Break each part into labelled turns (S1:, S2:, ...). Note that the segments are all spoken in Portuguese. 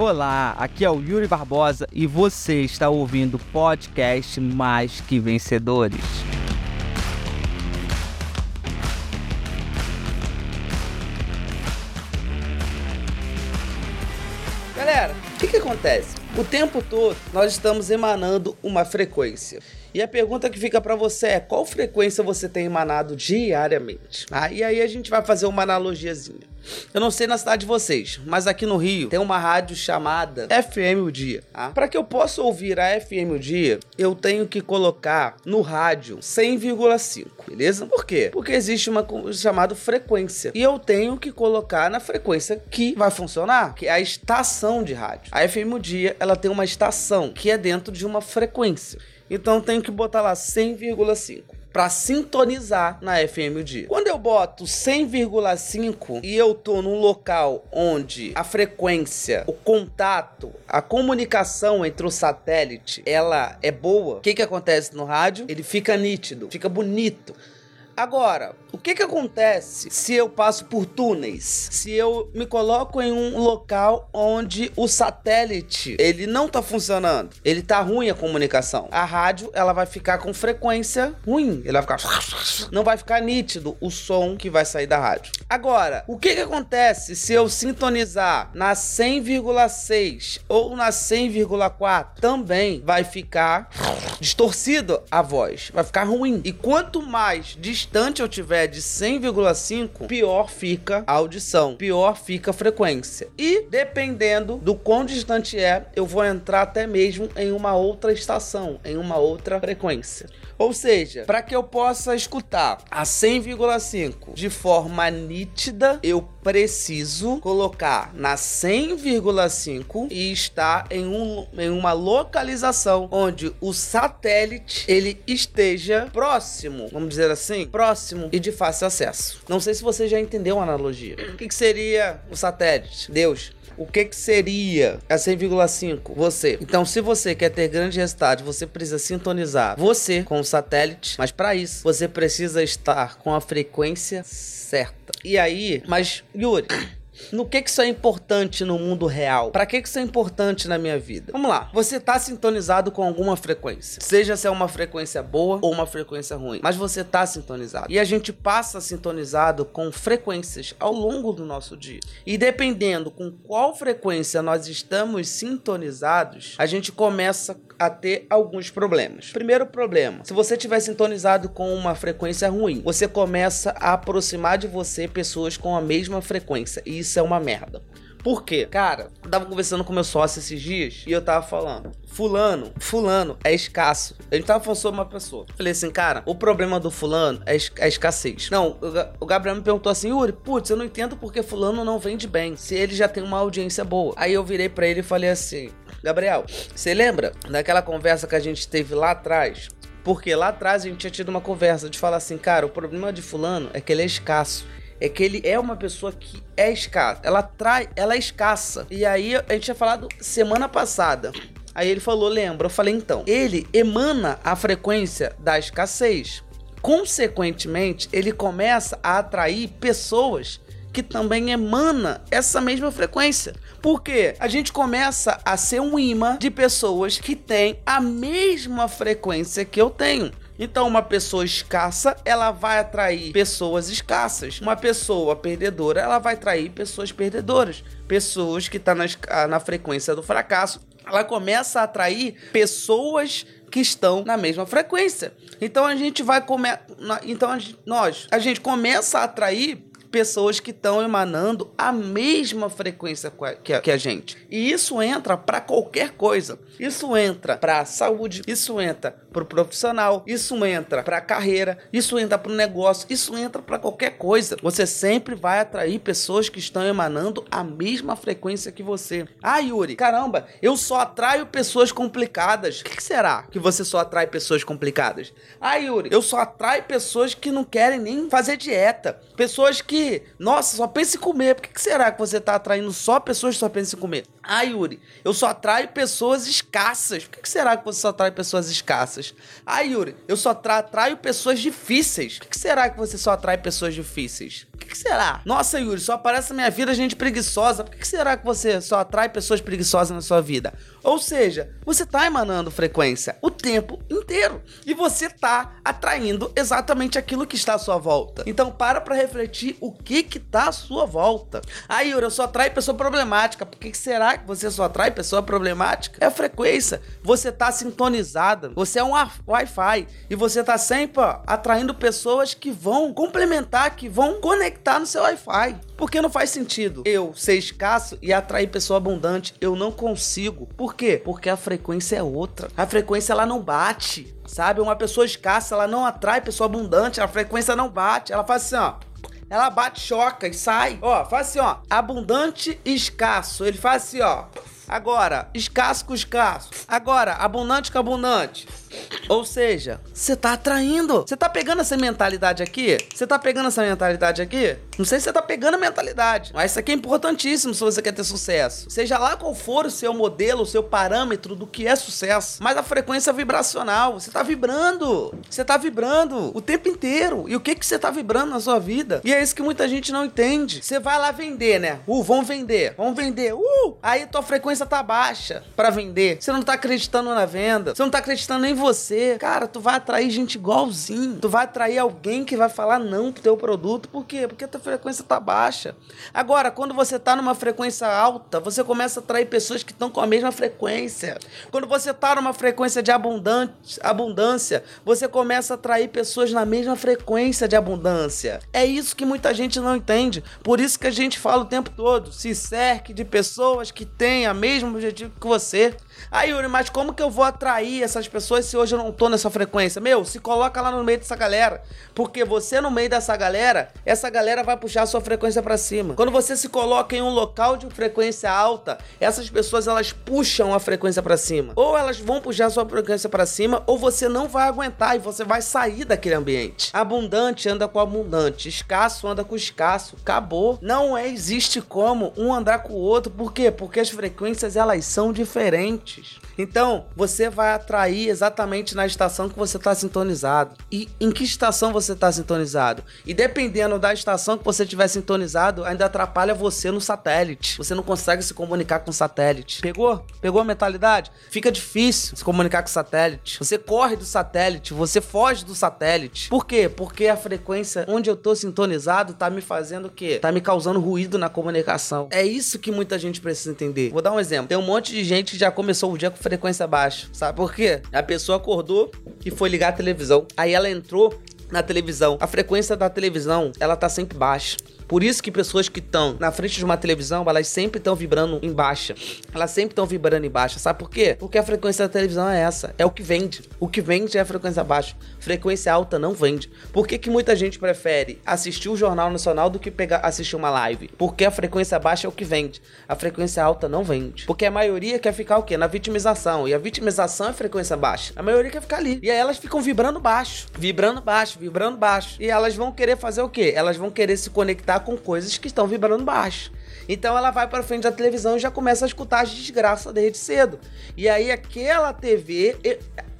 S1: Olá, aqui é o Yuri Barbosa e você está ouvindo o podcast Mais Que Vencedores.
S2: Galera, o que, que acontece? O tempo todo nós estamos emanando uma frequência. E a pergunta que fica para você é: qual frequência você tem emanado diariamente? Ah, e aí a gente vai fazer uma analogiazinha. Eu não sei na cidade de vocês, mas aqui no Rio tem uma rádio chamada FM o Dia. Tá? Para que eu possa ouvir a FM o Dia, eu tenho que colocar no rádio 100,5, beleza? Por quê? Porque existe uma chamada frequência e eu tenho que colocar na frequência que vai funcionar, que é a estação de rádio. A FM o Dia, ela tem uma estação que é dentro de uma frequência. Então tenho que botar lá 100,5 para sintonizar na FM o dia. Quando eu boto 100,5 e eu tô num local onde a frequência, o contato, a comunicação entre o satélite, ela é boa, o que que acontece no rádio? Ele fica nítido, fica bonito. Agora, o que que acontece se eu passo por túneis? Se eu me coloco em um local onde o satélite, ele não tá funcionando, ele tá ruim a comunicação. A rádio, ela vai ficar com frequência ruim, ela vai ficar não vai ficar nítido o som que vai sair da rádio. Agora, o que que acontece se eu sintonizar na 100,6 ou na 100,4? Também vai ficar distorcido a voz, vai ficar ruim. E quanto mais distante eu tiver de 100,5, pior fica a audição, pior fica a frequência. E dependendo do quão distante é, eu vou entrar até mesmo em uma outra estação, em uma outra frequência. Ou seja, para que eu possa escutar a 100,5 de forma nítida, eu preciso colocar na 100,5 e estar em, um, em uma localização onde o satélite ele esteja próximo, vamos dizer assim, próximo e de fácil acesso. Não sei se você já entendeu a analogia. O que, que seria o satélite? Deus o que, que seria a 100,5? Você. Então, se você quer ter grande resultado, você precisa sintonizar você com satélite, mas para isso você precisa estar com a frequência certa. E aí, mas Yuri, no que que isso é importante no mundo real? Para que que isso é importante na minha vida? Vamos lá. Você tá sintonizado com alguma frequência, seja se é uma frequência boa ou uma frequência ruim, mas você tá sintonizado. E a gente passa sintonizado com frequências ao longo do nosso dia. E dependendo com qual frequência nós estamos sintonizados, a gente começa a ter alguns problemas. Primeiro problema: se você tiver sintonizado com uma frequência ruim, você começa a aproximar de você pessoas com a mesma frequência. E isso é uma merda. Por quê? Cara, eu tava conversando com meu sócio esses dias e eu tava falando. Fulano, fulano é escasso. A gente tava falando sobre uma pessoa. Falei assim, cara, o problema do fulano é a escassez. Não, o Gabriel me perguntou assim, Yuri, putz, eu não entendo porque fulano não vende bem, se ele já tem uma audiência boa. Aí eu virei para ele e falei assim, Gabriel, você lembra daquela conversa que a gente teve lá atrás? Porque lá atrás a gente tinha tido uma conversa de falar assim, cara, o problema de fulano é que ele é escasso é que ele é uma pessoa que é escassa. Ela trai, ela é escassa. E aí a gente tinha falado semana passada. Aí ele falou, lembra? Eu falei então. Ele emana a frequência da escassez. Consequentemente, ele começa a atrair pessoas que também emana essa mesma frequência. Porque a gente começa a ser um imã de pessoas que têm a mesma frequência que eu tenho. Então, uma pessoa escassa, ela vai atrair pessoas escassas. Uma pessoa perdedora, ela vai atrair pessoas perdedoras. Pessoas que estão tá na, na frequência do fracasso. Ela começa a atrair pessoas que estão na mesma frequência. Então a gente vai comer, então a gente, nós, a gente começa a atrair pessoas que estão emanando a mesma frequência que a, que a gente. E isso entra para qualquer coisa. Isso entra para saúde, isso entra para o profissional, isso entra para a carreira, isso entra para o negócio, isso entra para qualquer coisa. Você sempre vai atrair pessoas que estão emanando a mesma frequência que você. Ah, Yuri, caramba, eu só atraio pessoas complicadas. O que, que será que você só atrai pessoas complicadas? Ah, Yuri, eu só atraio pessoas que não querem nem fazer dieta. Pessoas que, nossa, só pensam em comer. Por que, que será que você está atraindo só pessoas que só pensam em comer? Ah, Yuri, eu só atraio pessoas escassas. Por que será que você só atrai pessoas escassas? Ah, Yuri, eu só atraio pessoas difíceis. Por que será que você só atrai pessoas difíceis? O que será? Nossa, Yuri, só aparece na minha vida gente preguiçosa. Por que será que você só atrai pessoas preguiçosas na sua vida? Ou seja, você tá emanando frequência o tempo inteiro. E você tá atraindo exatamente aquilo que está à sua volta. Então para pra refletir o que que tá à sua volta. Ah, Yuri, eu só atraio pessoa problemática. Por que será que você só atrai pessoa problemática? É a frequência. Você tá sintonizada. Você é um Wi-Fi. E você tá sempre ó, atraindo pessoas que vão complementar, que vão conectar no seu Wi-Fi. Porque não faz sentido eu ser escasso e atrair pessoa abundante. Eu não consigo. Por quê? Porque a frequência é outra. A frequência ela não bate. Sabe? Uma pessoa escassa, ela não atrai pessoa abundante. A frequência não bate. Ela faz assim, ó. Ela bate, choca e sai. Ó, faz assim, ó. Abundante e escasso. Ele faz assim, ó. Agora, escasso com escasso. Agora, abundante com abundante. Ou seja, você tá atraindo. Você tá pegando essa mentalidade aqui? Você tá pegando essa mentalidade aqui? Não sei se você tá pegando a mentalidade, mas isso aqui é importantíssimo se você quer ter sucesso. Seja lá qual for o seu modelo, o seu parâmetro do que é sucesso, mas a frequência vibracional, você tá vibrando. Você tá vibrando o tempo inteiro. E o que que você tá vibrando na sua vida? E é isso que muita gente não entende. Você vai lá vender, né? Uh, vamos vender. Vamos vender. Uh! Aí tua frequência tá baixa para vender. Você não tá acreditando na venda. Você não tá acreditando em você. Cara, tu vai atrair gente igualzinho. Tu vai atrair alguém que vai falar não pro teu produto. Por quê? Porque a tua frequência tá baixa. Agora, quando você tá numa frequência alta, você começa a atrair pessoas que estão com a mesma frequência. Quando você tá numa frequência de abundância, você começa a atrair pessoas na mesma frequência de abundância. É isso que muita gente não entende. Por isso que a gente fala o tempo todo: se cerque de pessoas que têm o mesmo objetivo que você. Aí, Yuri, mas como que eu vou atrair essas pessoas se hoje eu não tô nessa frequência? Meu, se coloca lá no meio dessa galera. Porque você no meio dessa galera, essa galera vai puxar a sua frequência para cima. Quando você se coloca em um local de frequência alta, essas pessoas elas puxam a frequência para cima. Ou elas vão puxar a sua frequência para cima, ou você não vai aguentar e você vai sair daquele ambiente. Abundante anda com abundante, escasso anda com escasso. Acabou. Não é, existe como um andar com o outro. Por quê? Porque as frequências elas são diferentes. Então, você vai atrair exatamente na estação que você está sintonizado. E em que estação você está sintonizado? E dependendo da estação que você tiver sintonizado, ainda atrapalha você no satélite. Você não consegue se comunicar com o satélite. Pegou? Pegou a mentalidade? Fica difícil se comunicar com o satélite. Você corre do satélite, você foge do satélite. Por quê? Porque a frequência onde eu tô sintonizado tá me fazendo o quê? Tá me causando ruído na comunicação. É isso que muita gente precisa entender. Vou dar um exemplo. Tem um monte de gente que já começou começou o dia com frequência baixa. Sabe por quê? A pessoa acordou e foi ligar a televisão. Aí ela entrou na televisão. A frequência da televisão, ela tá sempre baixa. Por isso que pessoas que estão na frente de uma televisão, elas sempre estão vibrando em baixa. Elas sempre estão vibrando em baixa. Sabe por quê? Porque a frequência da televisão é essa. É o que vende. O que vende é a frequência baixa. Frequência alta não vende. Por que, que muita gente prefere assistir o Jornal Nacional do que pegar, assistir uma live? Porque a frequência baixa é o que vende. A frequência alta não vende. Porque a maioria quer ficar o quê? Na vitimização. E a vitimização é frequência baixa. A maioria quer ficar ali. E aí elas ficam vibrando baixo. Vibrando baixo, vibrando baixo. E elas vão querer fazer o quê? Elas vão querer se conectar com coisas que estão vibrando baixo. Então ela vai para frente da televisão e já começa a escutar as desgraças desde cedo. E aí aquela TV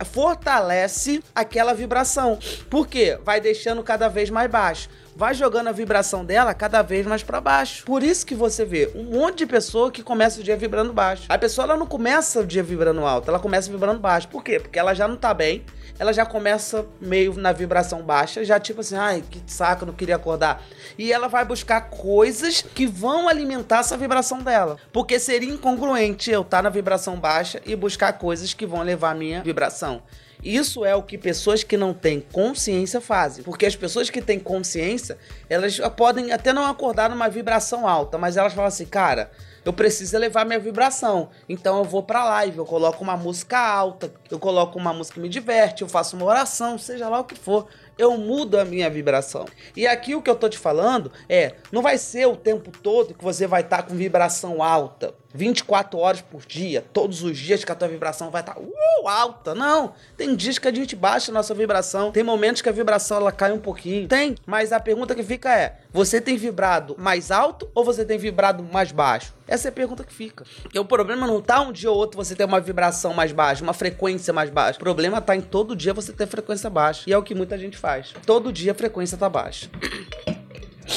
S2: fortalece aquela vibração. Por quê? Vai deixando cada vez mais baixo vai jogando a vibração dela cada vez mais para baixo. Por isso que você vê um monte de pessoa que começa o dia vibrando baixo. A pessoa ela não começa o dia vibrando alto, ela começa vibrando baixo. Por quê? Porque ela já não tá bem, ela já começa meio na vibração baixa, já tipo assim, ai, que saco, não queria acordar. E ela vai buscar coisas que vão alimentar essa vibração dela. Porque seria incongruente eu estar tá na vibração baixa e buscar coisas que vão levar a minha vibração. Isso é o que pessoas que não têm consciência fazem. Porque as pessoas que têm consciência, elas podem até não acordar numa vibração alta, mas elas falam assim, cara, eu preciso elevar minha vibração. Então eu vou pra live, eu coloco uma música alta, eu coloco uma música que me diverte, eu faço uma oração, seja lá o que for eu mudo a minha vibração. E aqui o que eu tô te falando é, não vai ser o tempo todo que você vai estar tá com vibração alta. 24 horas por dia, todos os dias que a tua vibração vai estar tá, uh, alta. Não, tem dias que a gente baixa a nossa vibração, tem momentos que a vibração ela cai um pouquinho. Tem, mas a pergunta que fica é: você tem vibrado mais alto ou você tem vibrado mais baixo? Essa é a pergunta que fica. E o problema não tá um dia ou outro você ter uma vibração mais baixa, uma frequência mais baixa. O problema tá em todo dia você ter frequência baixa. E é o que muita gente faz. Todo dia a frequência tá baixa.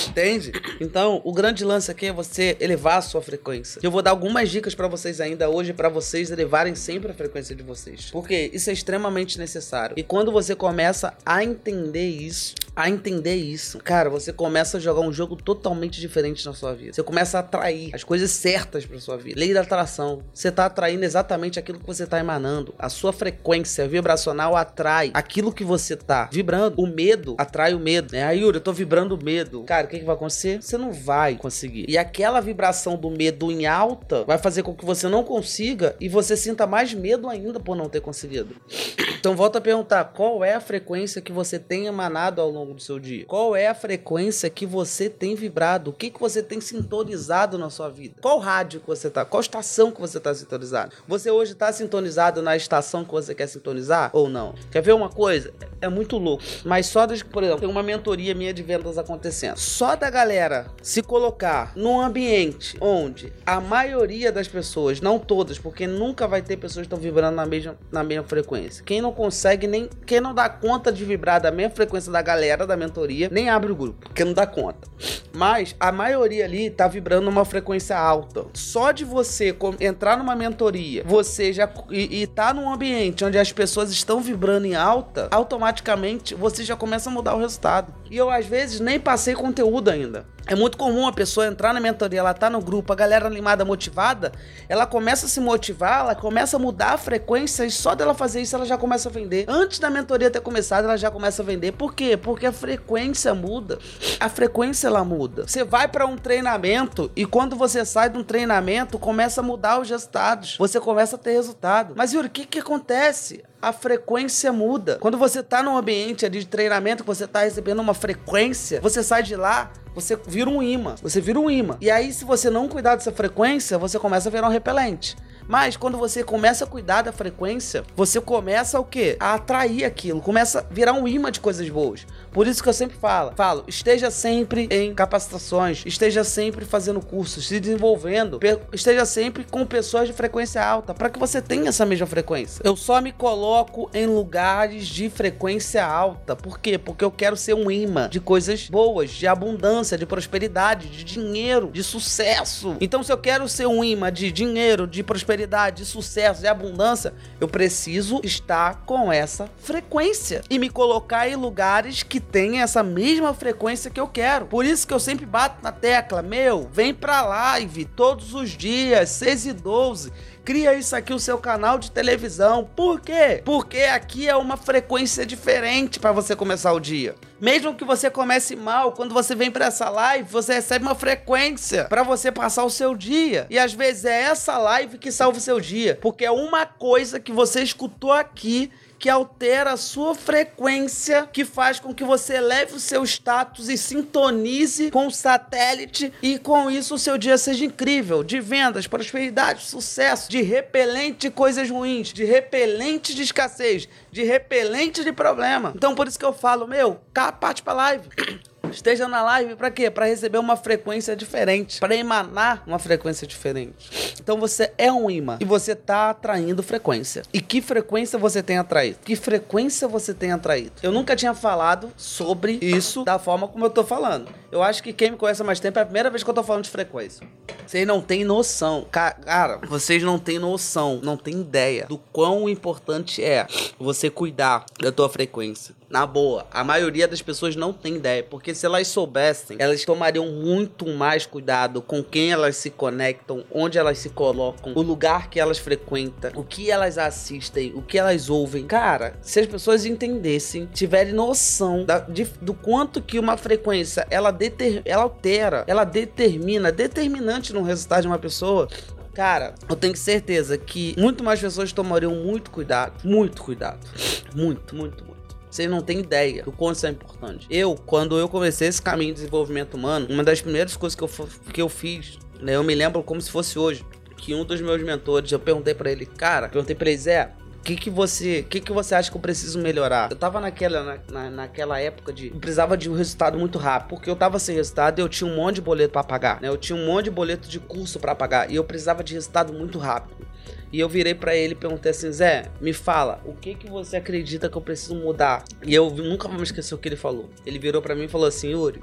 S2: Entende? Então, o grande lance aqui é você elevar a sua frequência. Eu vou dar algumas dicas para vocês ainda hoje para vocês elevarem sempre a frequência de vocês. Porque isso é extremamente necessário. E quando você começa a entender isso, a entender isso, cara, você começa a jogar um jogo totalmente diferente na sua vida. Você começa a atrair as coisas certas para sua vida. Lei da atração. Você tá atraindo exatamente aquilo que você tá emanando. A sua frequência vibracional atrai aquilo que você tá vibrando. O medo atrai o medo, né? Aí, Yuri, eu tô vibrando medo. Cara, o que, que vai acontecer? Você não vai conseguir. E aquela vibração do medo em alta vai fazer com que você não consiga e você sinta mais medo ainda por não ter conseguido. Então volta a perguntar, qual é a frequência que você tem emanado ao longo do seu dia? Qual é a frequência que você tem vibrado? O que, que você tem sintonizado na sua vida? Qual rádio que você tá? Qual estação que você tá sintonizado? Você hoje tá sintonizado na estação que você quer sintonizar ou não? Quer ver uma coisa? É muito louco. Mas só por exemplo, tem uma mentoria minha de vendas acontecendo. Só da galera se colocar num ambiente onde a maioria das pessoas, não todas, porque nunca vai ter pessoas que estão vibrando na mesma, na mesma frequência. Quem não consegue nem, quem não dá conta de vibrar da mesma frequência da galera da mentoria, nem abre o grupo, porque não dá conta. Mas a maioria ali tá vibrando numa frequência alta. Só de você entrar numa mentoria, você já e, e tá num ambiente onde as pessoas estão vibrando em alta, automaticamente você já começa a mudar o resultado. E eu às vezes nem passei conteúdo ainda. É muito comum a pessoa entrar na mentoria, ela tá no grupo, a galera animada, motivada, ela começa a se motivar, ela começa a mudar a frequência e só dela fazer isso ela já começa a vender. Antes da mentoria ter começado, ela já começa a vender. Por quê? Porque a frequência muda. A frequência ela muda. Você vai para um treinamento e quando você sai de um treinamento, começa a mudar os resultados. Você começa a ter resultado. Mas Yuri, o que que acontece? A frequência muda. Quando você tá num ambiente de treinamento que você tá recebendo uma frequência, você sai de lá, você vira um imã. Você vira um imã. E aí, se você não cuidar dessa frequência, você começa a virar um repelente. Mas quando você começa a cuidar da frequência, você começa o quê? A atrair aquilo, começa a virar um imã de coisas boas. Por isso que eu sempre falo, falo, esteja sempre em capacitações, esteja sempre fazendo cursos, se desenvolvendo, esteja sempre com pessoas de frequência alta, para que você tenha essa mesma frequência. Eu só me coloco em lugares de frequência alta. Por quê? Porque eu quero ser um imã de coisas boas, de abundância, de prosperidade, de dinheiro, de sucesso. Então, se eu quero ser um imã de dinheiro, de prosperidade, de sucesso, de abundância, eu preciso estar com essa frequência e me colocar em lugares que tenha essa mesma frequência que eu quero. Por isso que eu sempre bato na tecla, meu, vem pra live todos os dias, 6 e 12 cria isso aqui o seu canal de televisão. Por quê? Porque aqui é uma frequência diferente para você começar o dia. Mesmo que você comece mal, quando você vem para essa live, você recebe uma frequência para você passar o seu dia. E às vezes é essa live que salva o seu dia, porque é uma coisa que você escutou aqui que altera a sua frequência, que faz com que você eleve o seu status e sintonize com o satélite e com isso o seu dia seja incrível, de vendas, prosperidade, sucesso, de repelente de coisas ruins, de repelente de escassez, de repelente de problema. Então por isso que eu falo, meu, cá parte pra live. esteja na live para quê? Para receber uma frequência diferente, para emanar uma frequência diferente. Então você é um imã e você tá atraindo frequência. E que frequência você tem atraído? Que frequência você tem atraído? Eu nunca tinha falado sobre isso da forma como eu tô falando. Eu acho que quem me conhece há mais tempo é a primeira vez que eu tô falando de frequência. Vocês não têm noção. Cara, vocês não têm noção, não têm ideia do quão importante é você cuidar da tua frequência. Na boa, a maioria das pessoas não tem ideia, porque se elas soubessem, elas tomariam muito mais cuidado com quem elas se conectam, onde elas se colocam, o lugar que elas frequentam, o que elas assistem, o que elas ouvem. Cara, se as pessoas entendessem, tiverem noção da, de, do quanto que uma frequência ela, deter, ela altera, ela determina, determinante no resultado de uma pessoa, Cara, eu tenho certeza que muito mais pessoas tomariam muito cuidado. Muito cuidado. Muito, muito, muito. Vocês não têm ideia do quanto isso é importante. Eu, quando eu comecei esse caminho de desenvolvimento humano, uma das primeiras coisas que eu, que eu fiz, né, eu me lembro como se fosse hoje, que um dos meus mentores, eu perguntei para ele, cara, perguntei pra ele, Zé, o que, que você que, que você acha que eu preciso melhorar? Eu tava naquela, na, na, naquela época de. Precisava de um resultado muito rápido. Porque eu tava sem resultado e eu tinha um monte de boleto para pagar. Né? Eu tinha um monte de boleto de curso para pagar. E eu precisava de resultado muito rápido. E eu virei para ele e perguntei assim: Zé, me fala, o que que você acredita que eu preciso mudar? E eu nunca vou me esquecer o que ele falou. Ele virou para mim e falou assim: Yuri.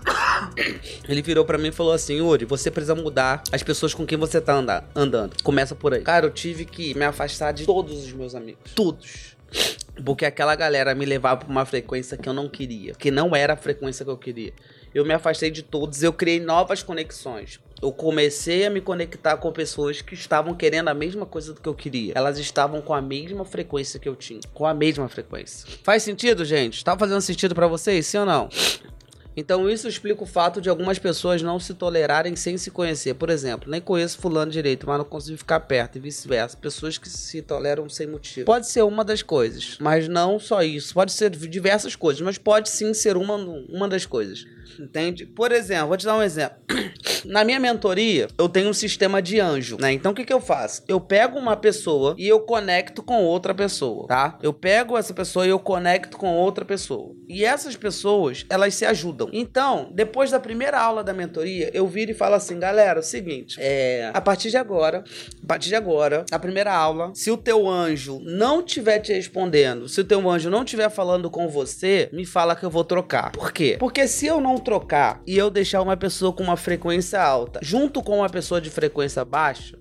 S2: ele virou para mim e falou assim: Yuri, você precisa mudar as pessoas com quem você tá andar, andando. Começa por aí. Cara, eu tive que me afastar de todos os meus amigos. Todos. Porque aquela galera me levava pra uma frequência que eu não queria. Que não era a frequência que eu queria. Eu me afastei de todos, eu criei novas conexões eu comecei a me conectar com pessoas que estavam querendo a mesma coisa do que eu queria. Elas estavam com a mesma frequência que eu tinha. Com a mesma frequência. Faz sentido, gente? Tá fazendo sentido para vocês, sim ou não? Então isso explica o fato de algumas pessoas não se tolerarem sem se conhecer. Por exemplo, nem conheço fulano direito, mas não consigo ficar perto e vice-versa. Pessoas que se toleram sem motivo. Pode ser uma das coisas, mas não só isso. Pode ser diversas coisas, mas pode sim ser uma, uma das coisas. Entende? Por exemplo, vou te dar um exemplo. Na minha mentoria, eu tenho um sistema de anjo, né? Então o que, que eu faço? Eu pego uma pessoa e eu conecto com outra pessoa, tá? Eu pego essa pessoa e eu conecto com outra pessoa. E essas pessoas, elas se ajudam. Então, depois da primeira aula da mentoria, eu viro e falo assim, galera, é o seguinte, é, a partir de agora, a partir de agora, a primeira aula, se o teu anjo não estiver te respondendo, se o teu anjo não estiver falando com você, me fala que eu vou trocar. Por quê? Porque se eu não trocar e eu deixar uma pessoa com uma frequência alta junto com uma pessoa de frequência baixa,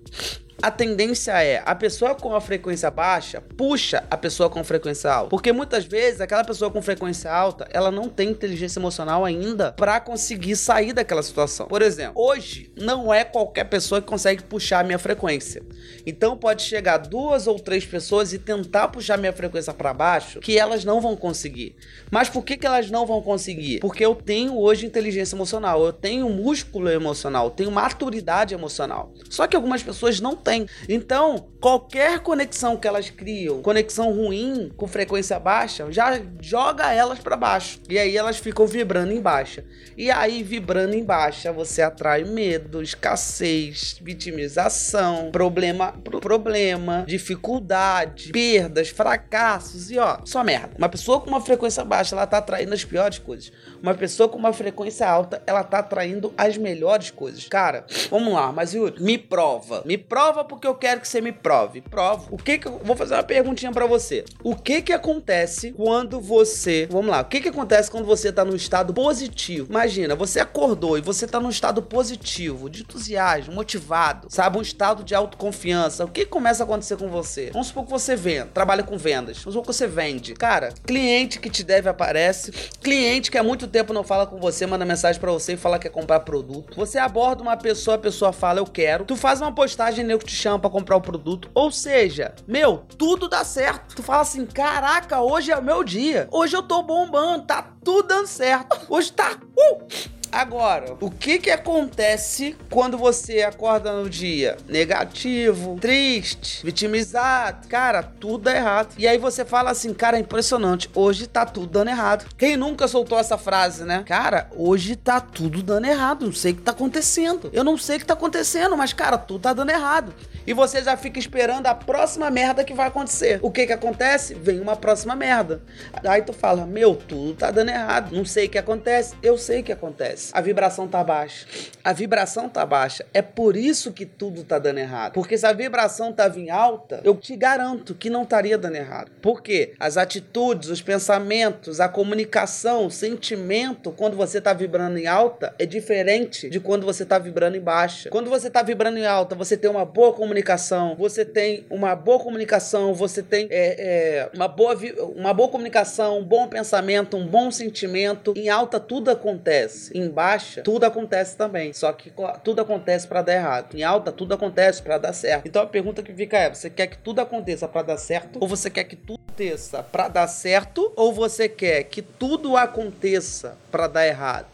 S2: a tendência é a pessoa com a frequência baixa puxa a pessoa com frequência alta. Porque muitas vezes aquela pessoa com frequência alta, ela não tem inteligência emocional ainda para conseguir sair daquela situação. Por exemplo, hoje não é qualquer pessoa que consegue puxar a minha frequência. Então pode chegar duas ou três pessoas e tentar puxar minha frequência para baixo, que elas não vão conseguir. Mas por que, que elas não vão conseguir? Porque eu tenho hoje inteligência emocional, eu tenho músculo emocional, eu tenho maturidade emocional. Só que algumas pessoas não têm. Então, qualquer conexão que elas criam, conexão ruim com frequência baixa, já joga elas para baixo. E aí elas ficam vibrando em baixa. E aí, vibrando em baixa, você atrai medo, escassez, vitimização, problema, problema, dificuldade, perdas, fracassos e ó, só merda. Uma pessoa com uma frequência baixa, ela tá atraindo as piores coisas. Uma pessoa com uma frequência alta, ela tá atraindo as melhores coisas. Cara, vamos lá, mas Yuri, me prova. Me prova prova porque eu quero que você me prove. Provo. O que que eu vou fazer uma perguntinha para você? O que que acontece quando você, vamos lá, o que que acontece quando você tá no estado positivo? Imagina, você acordou e você tá num estado positivo, de entusiasmo, motivado, sabe, um estado de autoconfiança. O que começa a acontecer com você? Vamos supor que você vende, trabalha com vendas. Vamos supor que você vende. Cara, cliente que te deve aparece, cliente que há muito tempo não fala com você, manda mensagem para você e fala que quer comprar produto. Você aborda uma pessoa, a pessoa fala eu quero. Tu faz uma postagem, nego chama para comprar o produto. Ou seja, meu, tudo dá certo. Tu fala assim: caraca, hoje é o meu dia. Hoje eu tô bombando, tá tudo dando certo. Hoje tá. Uh! Agora, o que que acontece quando você acorda no dia negativo, triste, vitimizado? Cara, tudo dá errado. E aí você fala assim, cara, é impressionante, hoje tá tudo dando errado. Quem nunca soltou essa frase, né? Cara, hoje tá tudo dando errado, não sei o que tá acontecendo. Eu não sei o que tá acontecendo, mas cara, tudo tá dando errado. E você já fica esperando a próxima merda que vai acontecer. O que que acontece? Vem uma próxima merda. Aí tu fala, meu, tudo tá dando errado, não sei o que acontece. Eu sei o que acontece? A vibração tá baixa. A vibração tá baixa. É por isso que tudo tá dando errado. Porque se a vibração tava em alta, eu te garanto que não estaria dando errado. Por quê? As atitudes, os pensamentos, a comunicação, o sentimento, quando você tá vibrando em alta, é diferente de quando você tá vibrando em baixa. Quando você tá vibrando em alta, você tem uma boa comunicação, você tem uma boa comunicação, você tem é, é, uma, boa, uma boa comunicação, um bom pensamento, um bom sentimento. Em alta tudo acontece. Em baixa, tudo acontece também. Só que tudo acontece para dar errado. Em alta, tudo acontece para dar certo. Então a pergunta que fica é: você quer que tudo aconteça para dar certo? Ou você quer que tudo aconteça para dar certo? Ou você quer que tudo aconteça para dar errado?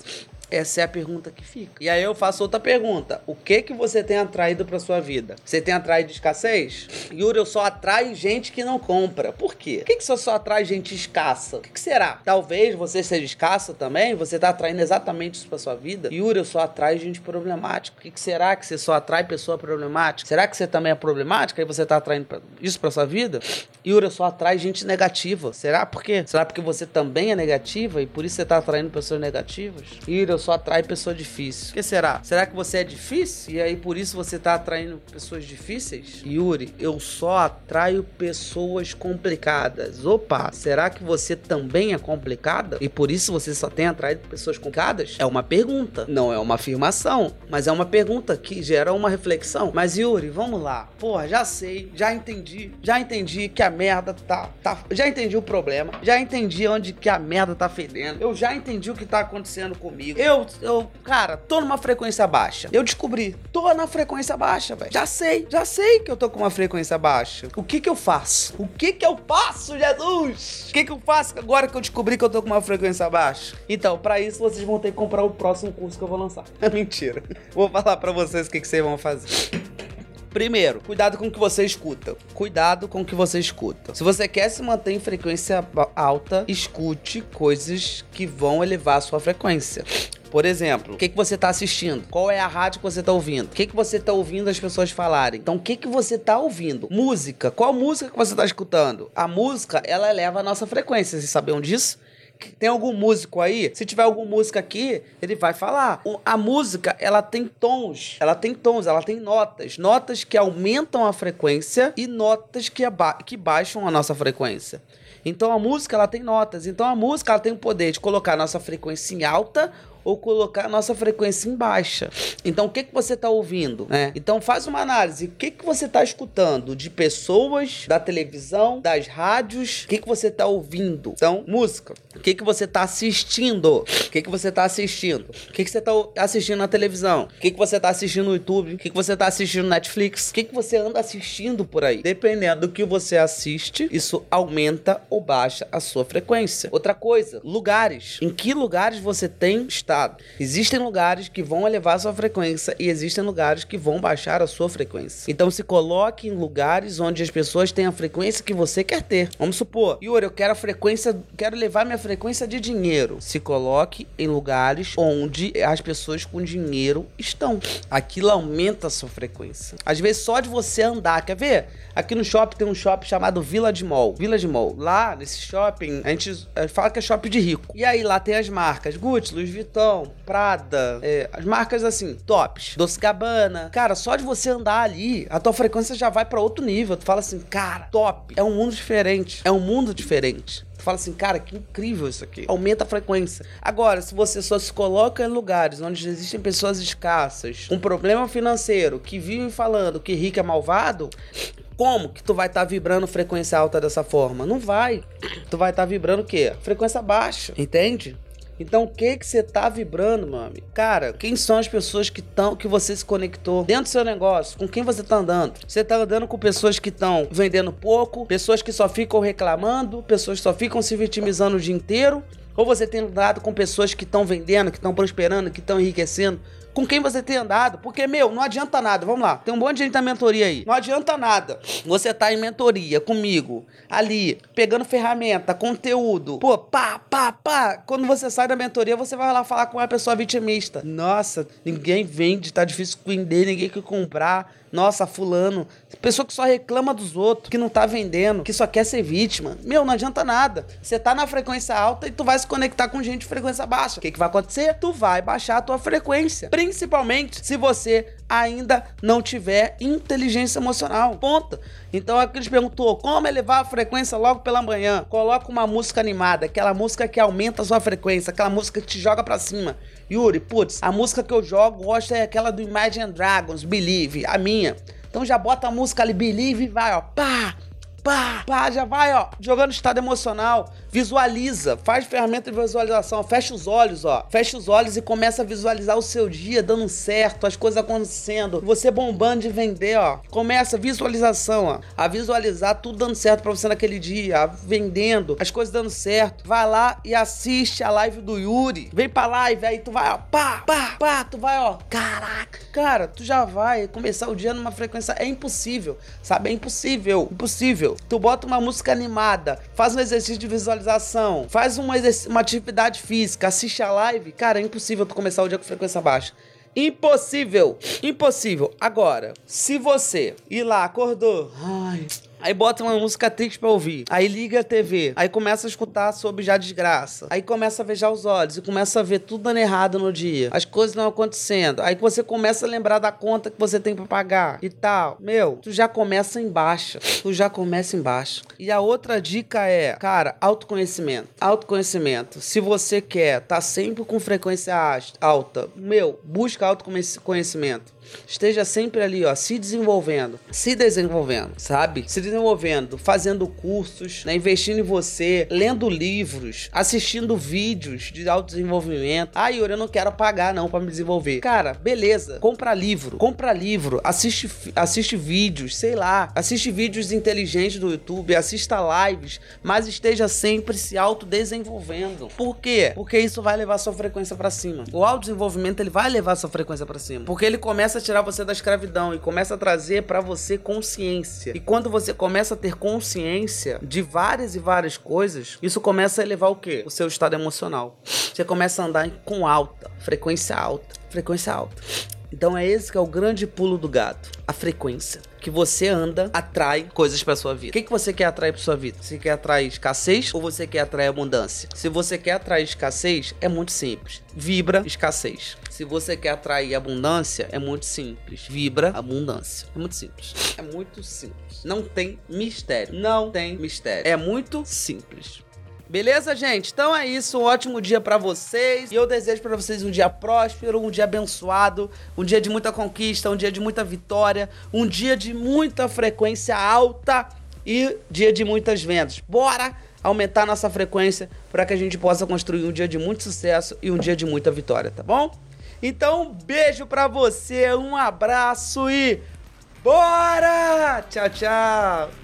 S2: Essa é a pergunta que fica. E aí eu faço outra pergunta. O que que você tem atraído pra sua vida? Você tem atraído escassez? Yuri, eu só atrai gente que não compra. Por quê? Por que, que você só atrai gente escassa? O que, que será? Talvez você seja escassa também? Você tá atraindo exatamente isso pra sua vida? Yuri, eu só atrai gente problemática. O que, que será que você só atrai pessoa problemática? Será que você também é problemática e você tá atraindo isso pra sua vida? Yuri, eu só atrai gente negativa. Será por quê? Será porque você também é negativa e por isso você tá atraindo pessoas negativas? Yuri, eu só atrai pessoa difícil. O que será? Será que você é difícil e aí por isso você tá atraindo pessoas difíceis? Yuri, eu só atraio pessoas complicadas. Opa, será que você também é complicada e por isso você só tem atraído pessoas complicadas? É uma pergunta, não é uma afirmação, mas é uma pergunta que gera uma reflexão. Mas Yuri, vamos lá. Porra, já sei, já entendi, já entendi que a merda tá, tá, já entendi o problema, já entendi onde que a merda tá fedendo. Eu já entendi o que tá acontecendo comigo. Eu, eu, cara, tô numa frequência baixa. Eu descobri, tô na frequência baixa, velho. Já sei, já sei que eu tô com uma frequência baixa. O que que eu faço? O que que eu faço, Jesus? O que que eu faço agora que eu descobri que eu tô com uma frequência baixa? Então, para isso vocês vão ter que comprar o próximo curso que eu vou lançar. É mentira. Vou falar para vocês o que que vocês vão fazer. Primeiro, cuidado com o que você escuta. Cuidado com o que você escuta. Se você quer se manter em frequência alta, escute coisas que vão elevar a sua frequência. Por exemplo, o que, que você está assistindo? Qual é a rádio que você está ouvindo? O que, que você está ouvindo as pessoas falarem? Então, o que, que você está ouvindo? Música. Qual música que você está escutando? A música, ela eleva a nossa frequência. Vocês sabiam disso? Tem algum músico aí? Se tiver algum músico aqui, ele vai falar. A música, ela tem tons, ela tem tons, ela tem notas. Notas que aumentam a frequência e notas que, que baixam a nossa frequência. Então a música, ela tem notas. Então a música, ela tem o poder de colocar a nossa frequência em alta ou colocar a nossa frequência em baixa. Então, o que, que você está ouvindo? Né? Então, faz uma análise. O que, que você está escutando de pessoas, da televisão, das rádios? O que, que você está ouvindo? Então, música. O que, que você está assistindo? O que, que você está assistindo? O que, que você está assistindo na televisão? O que, que você está assistindo no YouTube? O que, que você está assistindo no Netflix? O que, que você anda assistindo por aí? Dependendo do que você assiste, isso aumenta ou baixa a sua frequência. Outra coisa, lugares. Em que lugares você tem estado? Estado. Existem lugares que vão elevar a sua frequência e existem lugares que vão baixar a sua frequência. Então se coloque em lugares onde as pessoas têm a frequência que você quer ter. Vamos supor, Yuri, eu quero a frequência, quero levar minha frequência de dinheiro. Se coloque em lugares onde as pessoas com dinheiro estão. Aquilo aumenta a sua frequência. Às vezes só de você andar, quer ver? Aqui no shopping tem um shopping chamado Vila de Mall. Vila de Mall. Lá nesse shopping, a gente fala que é shopping de rico. E aí lá tem as marcas Gucci, Louis Vuitton, Prada, é, as marcas assim, tops, Doce Gabbana. Cara, só de você andar ali, a tua frequência já vai para outro nível. Tu fala assim, cara, top. É um mundo diferente. É um mundo diferente. Tu fala assim, cara, que incrível isso aqui. Aumenta a frequência. Agora, se você só se coloca em lugares onde existem pessoas escassas, com problema financeiro, que vivem falando que rico é malvado, como que tu vai estar tá vibrando frequência alta dessa forma? Não vai. Tu vai estar tá vibrando o quê? Frequência baixa, entende? Então, o que que você tá vibrando, meu amigo? Cara, quem são as pessoas que estão que você se conectou dentro do seu negócio? Com quem você tá andando? Você tá andando com pessoas que estão vendendo pouco, pessoas que só ficam reclamando, pessoas que só ficam se vitimizando o dia inteiro? Ou você tem andado com pessoas que estão vendendo, que estão prosperando, que estão enriquecendo? Com quem você tem andado. Porque, meu, não adianta nada. Vamos lá. Tem um monte de gente na mentoria aí. Não adianta nada. Você tá em mentoria comigo, ali, pegando ferramenta, conteúdo. Pô, pá, pá, pá. Quando você sai da mentoria, você vai lá falar com uma pessoa vitimista. Nossa, ninguém vende, tá difícil vender, ninguém quer comprar. Nossa, fulano. Pessoa que só reclama dos outros, que não tá vendendo, que só quer ser vítima. Meu, não adianta nada. Você tá na frequência alta e tu vai se conectar com gente de frequência baixa. O que, que vai acontecer? Tu vai baixar a tua frequência. Principalmente se você ainda não tiver inteligência emocional. Ponto. Então aqui eles perguntou como elevar a frequência logo pela manhã. Coloca uma música animada, aquela música que aumenta a sua frequência, aquela música que te joga para cima. Yuri, putz, a música que eu jogo, gosto é aquela do Imagine Dragons, Believe, a minha. Então já bota a música ali, Believe e vai, ó, pá, pá, pá, já vai, ó, jogando estado emocional. Visualiza, faz ferramenta de visualização, fecha os olhos, ó. Fecha os olhos e começa a visualizar o seu dia dando certo, as coisas acontecendo, você bombando de vender, ó. Começa a visualização, ó. A visualizar tudo dando certo para você naquele dia, vendendo, as coisas dando certo. Vai lá e assiste a live do Yuri. Vem pra live, aí tu vai, ó, pá, pá, pá, tu vai, ó. Caraca, cara, tu já vai começar o dia numa frequência. É impossível, sabe? É impossível, impossível. Tu bota uma música animada, faz um exercício de visualização, faz uma, uma atividade física, assiste a live. Cara, é impossível tu começar o dia com frequência baixa. Impossível, impossível. Agora, se você ir lá, acordou, ai, Aí bota uma música triste pra ouvir. Aí liga a TV. Aí começa a escutar sobre já desgraça. Aí começa a vejar os olhos e começa a ver tudo dando errado no dia. As coisas não acontecendo. Aí você começa a lembrar da conta que você tem pra pagar e tal. Meu, tu já começa embaixo. Tu já começa embaixo. E a outra dica é, cara, autoconhecimento. Autoconhecimento. Se você quer tá sempre com frequência alta, meu, busca autoconhecimento. Esteja sempre ali, ó, se desenvolvendo, se desenvolvendo, sabe? Se desenvolvendo, fazendo cursos, né? investindo em você, lendo livros, assistindo vídeos de autodesenvolvimento. Ah, Yuri, eu não quero pagar não para me desenvolver. Cara, beleza. Compra livro, compra livro, assiste, assiste vídeos, sei lá, assiste vídeos inteligentes do YouTube, assista lives, mas esteja sempre se autodesenvolvendo. Por quê? Porque isso vai levar sua frequência para cima. O autodesenvolvimento ele vai levar sua frequência para cima, porque ele começa a tirar você da escravidão e começa a trazer para você consciência. E quando você começa a ter consciência de várias e várias coisas, isso começa a elevar o quê? O seu estado emocional. Você começa a andar com alta, frequência alta, frequência alta. Então é esse que é o grande pulo do gato, a frequência que você anda atrai coisas para sua vida. O que, que você quer atrair para sua vida? Você quer atrair escassez ou você quer atrair abundância? Se você quer atrair escassez, é muito simples. Vibra escassez. Se você quer atrair abundância, é muito simples. Vibra abundância. É muito simples. É muito simples. Não tem mistério. Não tem mistério. É muito simples. Beleza, gente? Então é isso. Um ótimo dia para vocês. E eu desejo para vocês um dia próspero, um dia abençoado, um dia de muita conquista, um dia de muita vitória, um dia de muita frequência alta e dia de muitas vendas. Bora aumentar nossa frequência para que a gente possa construir um dia de muito sucesso e um dia de muita vitória, tá bom? Então, um beijo para você, um abraço e bora! Tchau, tchau.